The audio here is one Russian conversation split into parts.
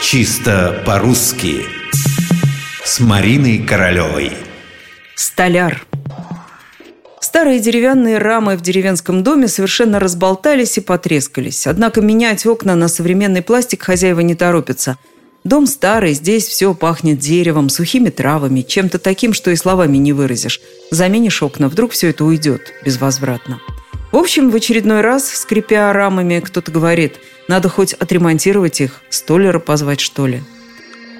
Чисто по-русски С Мариной Королевой Столяр Старые деревянные рамы в деревенском доме совершенно разболтались и потрескались. Однако менять окна на современный пластик хозяева не торопятся. Дом старый, здесь все пахнет деревом, сухими травами, чем-то таким, что и словами не выразишь. Заменишь окна, вдруг все это уйдет безвозвратно. В общем, в очередной раз, скрипя рамами, кто-то говорит, надо хоть отремонтировать их, столяра позвать, что ли.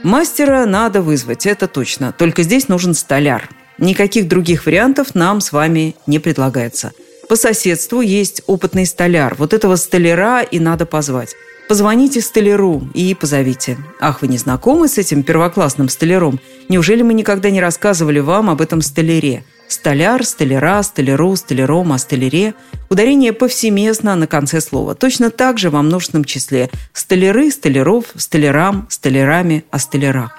Мастера надо вызвать, это точно. Только здесь нужен столяр. Никаких других вариантов нам с вами не предлагается. По соседству есть опытный столяр. Вот этого столяра и надо позвать. Позвоните столяру и позовите. Ах, вы не знакомы с этим первоклассным столяром? Неужели мы никогда не рассказывали вам об этом столяре? Столяр, столяра, столяру, столяром, о столяре. Ударение повсеместно на конце слова. Точно так же во множественном числе. Столяры, столяров, столярам, столярами, о столярах.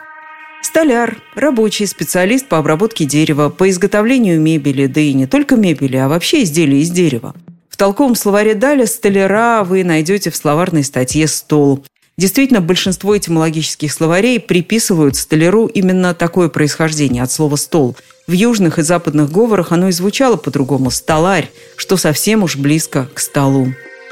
Столяр – рабочий специалист по обработке дерева, по изготовлению мебели, да и не только мебели, а вообще изделий из дерева. Толковом словаре Даля столяра вы найдете в словарной статье «Стол». Действительно, большинство этимологических словарей приписывают столяру именно такое происхождение от слова «стол». В южных и западных говорах оно и звучало по-другому «столарь», что совсем уж близко к столу.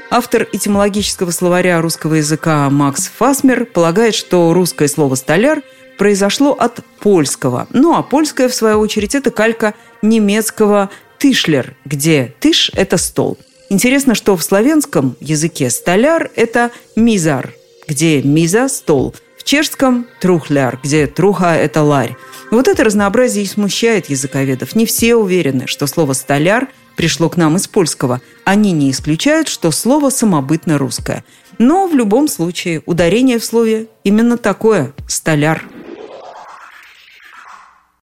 Автор этимологического словаря русского языка Макс Фасмер полагает, что русское слово «столяр» произошло от польского. Ну а польское, в свою очередь, это калька немецкого «тышлер», где «тыш» – это стол. Интересно, что в славянском языке «столяр» – это «мизар», где «миза» – стол. В чешском – «трухляр», где «труха» – это «ларь». Вот это разнообразие и смущает языковедов. Не все уверены, что слово «столяр» пришло к нам из польского. Они не исключают, что слово самобытно русское. Но в любом случае ударение в слове именно такое – «столяр».